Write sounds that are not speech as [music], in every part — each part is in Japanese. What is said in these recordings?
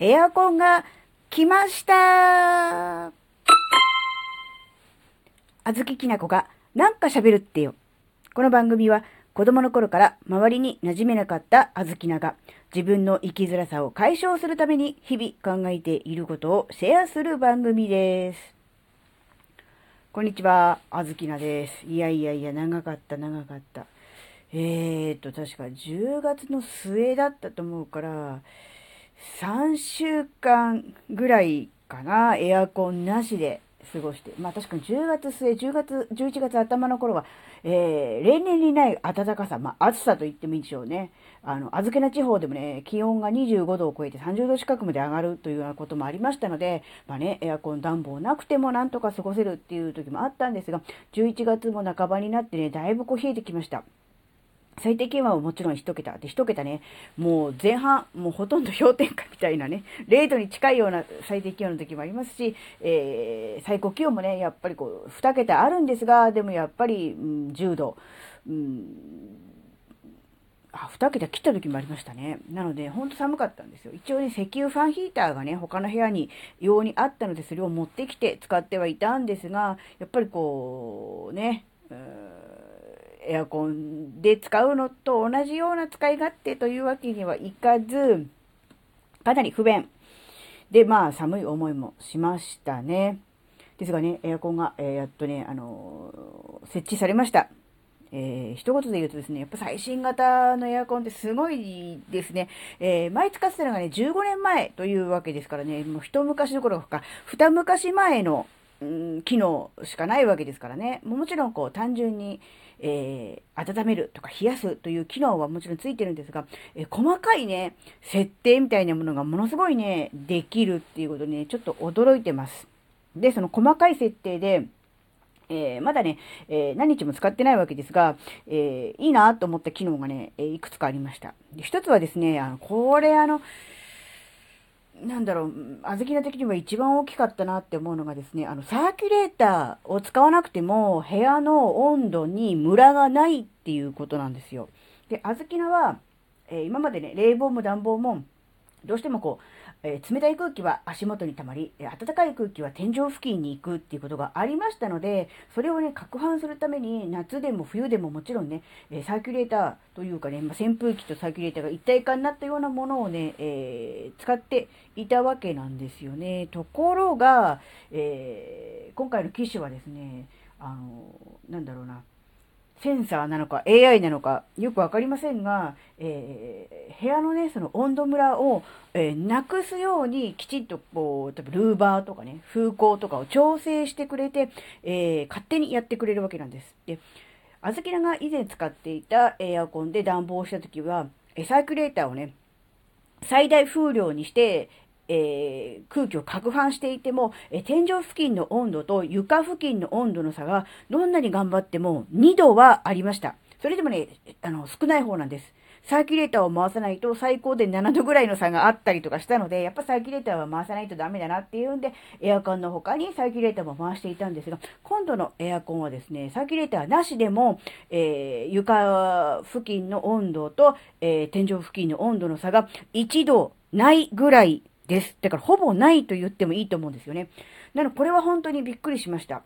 エアコンが来ましたあずききなこがなんか喋るってよ。この番組は子供の頃から周りに馴染めなかったあずきなが自分の生きづらさを解消するために日々考えていることをシェアする番組です。こんにちは、あずきなです。いやいやいや、長かった長かった。えーと、確か10月の末だったと思うから、3週間ぐらいかな、エアコンなしで過ごして。まあ確かに10月末、10月、11月頭の頃は、えー、例年にない暖かさ、まあ暑さと言ってもいいでしょうね。あの、預けな地方でもね、気温が25度を超えて30度近くまで上がるというようなこともありましたので、まあね、エアコン暖房なくてもなんとか過ごせるっていう時もあったんですが、11月も半ばになってね、だいぶこう冷えてきました。最低気温はもちろん1桁。で、1桁ね、もう前半、もうほとんど氷点下みたいなね、0度に近いような最低気温の時もありますし、えー、最高気温もね、やっぱりこう、2桁あるんですが、でもやっぱり、うん、10度、うん、あ、2桁切った時もありましたね。なので、ほんと寒かったんですよ。一応ね、石油ファンヒーターがね、他の部屋に用にあったので、それを持ってきて使ってはいたんですが、やっぱりこう、ね、エアコンで使うのと同じような使い勝手というわけにはいかず、かなり不便。で、まあ、寒い思いもしましたね。ですがね、エアコンが、えー、やっとね、あのー、設置されました。えー、一言で言うとですね、やっぱ最新型のエアコンってすごいですね。えー、前使ってたのがね、15年前というわけですからね、もう一昔どころか、二昔前の、うん、機能しかないわけですからね。もちろんこう単純に、えー、温めるとか冷やすという機能はもちろんついてるんですが、えー、細かいね、設定みたいなものがものすごいね、できるっていうことにね、ちょっと驚いてます。で、その細かい設定で、えー、まだね、えー、何日も使ってないわけですが、えー、いいなと思った機能がね、えいくつかありました。一つはですね、あの、これあの、なんだろう、あずきな的には一番大きかったなって思うのがですね、あの、サーキュレーターを使わなくても、部屋の温度にムラがないっていうことなんですよ。で、あずきなは、えー、今までね、冷房も暖房も、どうしてもこう、えー、冷たい空気は足元に溜まり、え暖かい空気は天井付近に行くっていうことがありましたので、それをね、攪拌するために、夏でも冬でももちろんね、えサーキュレーターというかね、まあ、扇風機とサーキュレーターが一体化になったようなものをね、えー、使っていたわけなんですよね。ところが、えー、今回の機種はですね、あの、なんだろうな、センサーなのか AI なのかよくわかりませんが、えー、部屋のね、その温度ムラを、えー、なくすようにきちっとこう、例えばルーバーとかね、風向とかを調整してくれて、えー、勝手にやってくれるわけなんです。で、あずきらが以前使っていたエアコンで暖房した時は、サーキュレーターをね、最大風量にして、えー、空気を攪拌していても、えー、天井付近の温度と床付近の温度の差がどんなに頑張っても2度はありました。それでもね、あの、少ない方なんです。サーキュレーターを回さないと最高で7度ぐらいの差があったりとかしたので、やっぱサーキュレーターは回さないとダメだなっていうんで、エアコンの他にサーキュレーターも回していたんですが、今度のエアコンはですね、サーキュレーターなしでも、えー、床付近の温度と、えー、天井付近の温度の差が1度ないぐらいです。だからほぼないと言ってもいいと思うんですよね。なのでこれは本当にびっくりしました。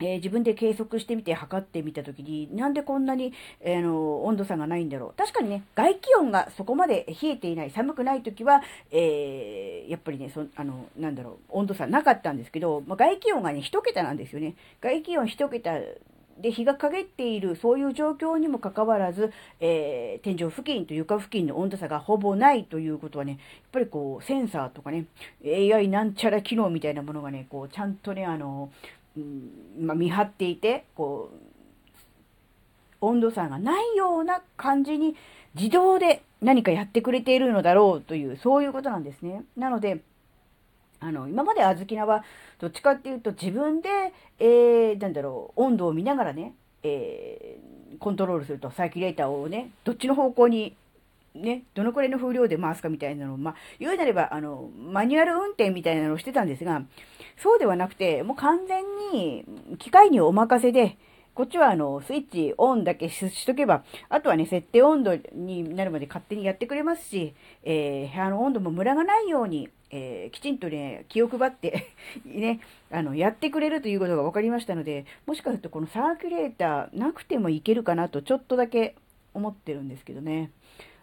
えー、自分で計測してみて測ってみたときに、なんでこんなに、えー、の温度差がないんだろう。確かにね、外気温がそこまで冷えていない、寒くないときは、えー、やっぱりね、そあの、なんだろう、温度差なかったんですけど、まあ、外気温がね、1桁なんですよね。外気温1桁で、日が陰っている、そういう状況にもかかわらず、えー、天井付近と床付近の温度差がほぼないということはね、やっぱりこう、センサーとかね、AI なんちゃら機能みたいなものがね、こう、ちゃんとね、あの、うん、まあ、見張っていて、こう、温度差がないような感じに自動で何かやってくれているのだろうという、そういうことなんですね。なので、あの、今まであずきなは、どっちかっていうと自分で、えー、なんだろう、温度を見ながらね、えー、コントロールすると、サーキュレーターをね、どっちの方向に、ね、どのくらいの風量で回すかみたいなのを、まあ、言うなれば、あの、マニュアル運転みたいなのをしてたんですが、そうではなくて、もう完全に機械にお任せで、こっちはあの、スイッチオンだけしとけば、あとはね、設定温度になるまで勝手にやってくれますし、えー、部屋の温度もムラがないように、えー、きちんとね、気を配って [laughs] ね、あの、やってくれるということが分かりましたので、もしかするとこのサーキュレーターなくてもいけるかなと、ちょっとだけ思ってるんですけどね。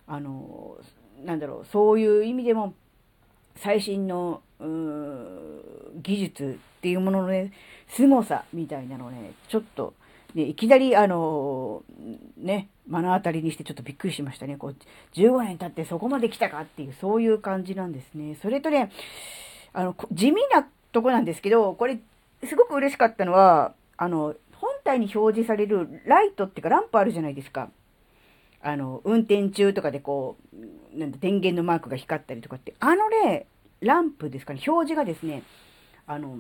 あの、なんだろう、そういう意味でも、最新の、技術っていうもののね、凄さみたいなのをね、ちょっと、ね、いきなり、あのね、目の当たりにしてちょっとびっくりしましたね。こう、15年経ってそこまで来たかっていう、そういう感じなんですね。それとね、あの、地味なとこなんですけど、これ、すごく嬉しかったのは、あの、本体に表示されるライトっていうかランプあるじゃないですか。あの、運転中とかでこう、なんだ、電源のマークが光ったりとかって、あのね、ランプですかね、表示がですね、あの、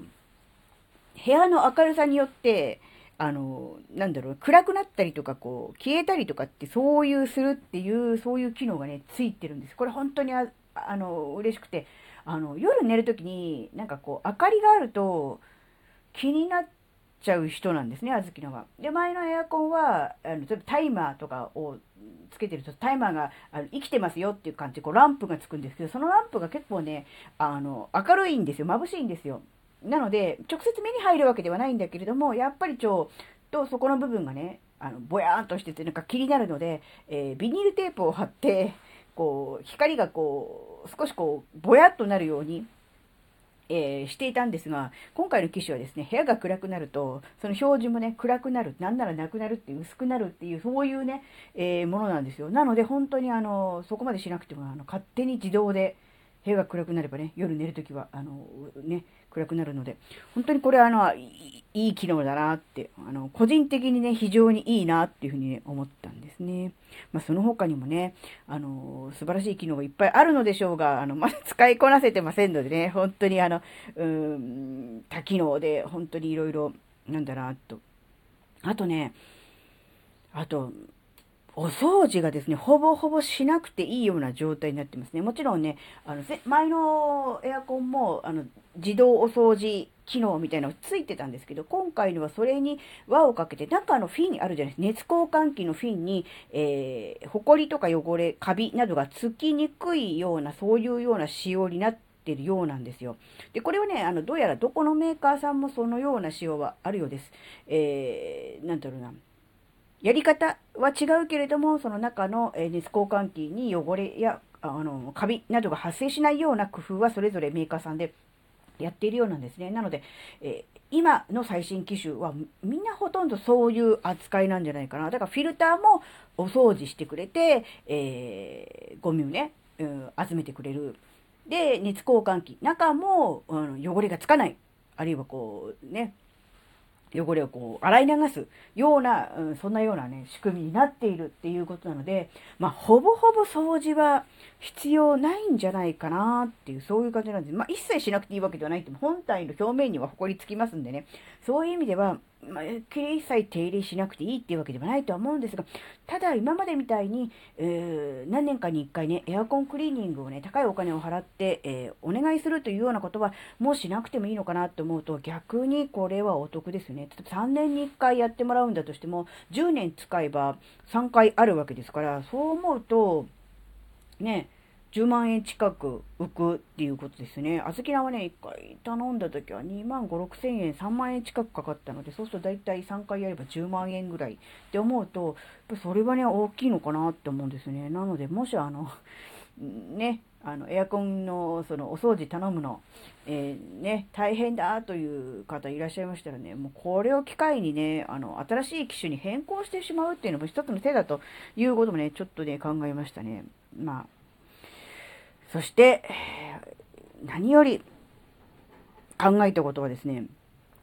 部屋の明るさによって、あの、なんだろう、暗くなったりとか、こう、消えたりとかって、そういうするっていう、そういう機能がね、ついてるんです。これ本当にあ、あの、嬉しくて、あの、夜寝るときに、なんかこう、明かりがあると、気になっちゃう人なんですね、あずきのは。で、前のエアコンは、あの、例えばタイマーとかをつけてると、タイマーがあの生きてますよっていう感じで、こう、ランプがつくんですけど、そのランプが結構ね、あの、明るいんですよ。眩しいんですよ。なので、直接目に入るわけではないんだけれども、やっぱりちょっとそこの部分がね、あの、ぼやーんとしてて、なんか気になるので、えー、ビニールテープを貼って、こう、光がこう、少しこう、ぼやっとなるように、えー、していたんですが、今回の機種はですね、部屋が暗くなると、その表示もね、暗くなる、なんならなくなるっていう、薄くなるっていう、そういうね、えー、ものなんですよ。なので、本当にあの、そこまでしなくても、あの、勝手に自動で、部屋が暗くなればね、夜寝るときは、あの、ね、暗くなるので、本当にこれあの、いい機能だなって、あの、個人的にね、非常にいいなっていうふうにね、思ったんですね。まあ、その他にもね、あの、素晴らしい機能がいっぱいあるのでしょうが、あの、まだ使いこなせてませんのでね、本当にあの、うん、多機能で、本当にいろいろ、なんだな、と。あとね、あと、お掃除がですね、ほぼほぼしなくていいような状態になってますね。もちろんね、あの、前のエアコンも、あの、自動お掃除機能みたいなのがついてたんですけど、今回のはそれに輪をかけて、中のフィンあるじゃないですか。熱交換器のフィンに、えー、埃とか汚れ、カビなどがつきにくいような、そういうような仕様になってるようなんですよ。で、これはね、あの、どうやらどこのメーカーさんもそのような仕様はあるようです。えー、なんだろうな。やり方は違うけれども、その中の熱交換器に汚れや、あの、カビなどが発生しないような工夫はそれぞれメーカーさんでやっているようなんですね。なので、えー、今の最新機種はみんなほとんどそういう扱いなんじゃないかな。だからフィルターもお掃除してくれて、えー、ゴミをね、うん、集めてくれる。で、熱交換器。中も、うん、汚れがつかない。あるいはこうね、汚れをこう洗い流すような、うん、そんなようなね、仕組みになっているっていうことなので、まあ、ほぼほぼ掃除は必要ないんじゃないかなっていう、そういう感じなんです。まあ、一切しなくていいわけではないって、本体の表面には埃つきますんでね、そういう意味では、まあ、一切手入れしなくていいっていうわけではないとは思うんですが、ただ今までみたいに、えー、何年かに一回ね、エアコンクリーニングをね、高いお金を払って、えー、お願いするというようなことは、もうしなくてもいいのかなと思うと、逆にこれはお得ですね。例えば3年に1回やってもらうんだとしても、10年使えば3回あるわけですから、そう思うと、ね、10万円近く浮くっていうことですね。小豆菜はね、1回頼んだ時は2万5、6千円、3万円近くかかったので、そうすると大体3回やれば10万円ぐらいって思うと、やっぱそれはね、大きいのかなって思うんですね。なので、もしあの、[laughs] ね、あの、エアコンの、その、お掃除頼むの、えー、ね、大変だという方いらっしゃいましたらね、もうこれを機会にね、あの、新しい機種に変更してしまうっていうのも一つの手だということもね、ちょっとね、考えましたね。まあ、そして、何より考えたことはですね、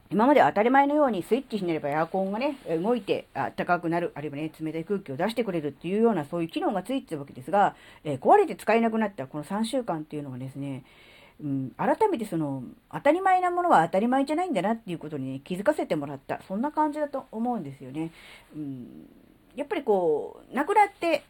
今まで当たり前のようにスイッチひねればエアコンがね、動いて暖かくなる、あるいはね、冷たい空気を出してくれるっていうようなそういう機能がついてるわけですが、えー、壊れて使えなくなったこの3週間っていうのはですね、うん、改めてその、当たり前なものは当たり前じゃないんだなっていうことに、ね、気づかせてもらった、そんな感じだと思うんですよね。うん、やっぱりこう、亡くなって、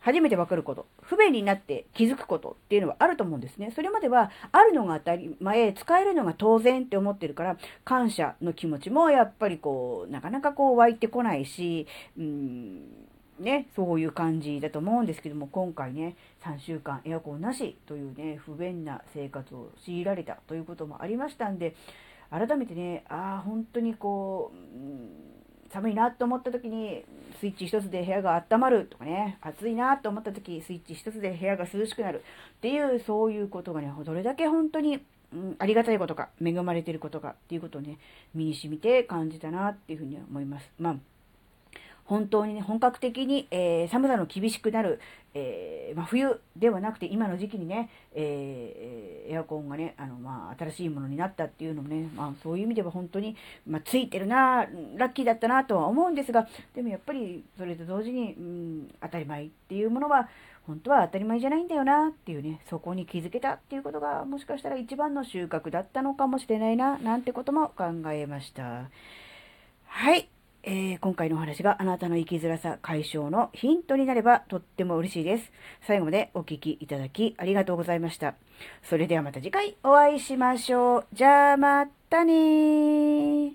初めてわかること、不便になって気づくことっていうのはあると思うんですね。それまでは、あるのが当たり前、使えるのが当然って思ってるから、感謝の気持ちもやっぱりこう、なかなかこう湧いてこないし、うん、ね、そういう感じだと思うんですけども、今回ね、3週間エアコンなしというね、不便な生活を強いられたということもありましたんで、改めてね、ああ、本当にこう、うん寒いなと思った時にスイッチ一つで部屋が温まるとかね、暑いなと思った時スイッチ一つで部屋が涼しくなるっていう、そういうことがね、どれだけ本当に、うん、ありがたいことか、恵まれてることかっていうことをね、身に染みて感じたなっていうふうに思います。まあ本当にね、本格的に、えー、寒さの厳しくなる、えー、まあ、冬ではなくて今の時期にね、えー、エアコンがね、あの、まあ、新しいものになったっていうのもね、まあ、そういう意味では本当に、まあ、ついてるな、ラッキーだったなとは思うんですが、でもやっぱりそれと同時に、うん、当たり前っていうものは、本当は当たり前じゃないんだよなっていうね、そこに気づけたっていうことが、もしかしたら一番の収穫だったのかもしれないな、なんてことも考えました。はい。えー、今回のお話があなたの生きづらさ解消のヒントになればとっても嬉しいです。最後までお聴きいただきありがとうございました。それではまた次回お会いしましょう。じゃあまたね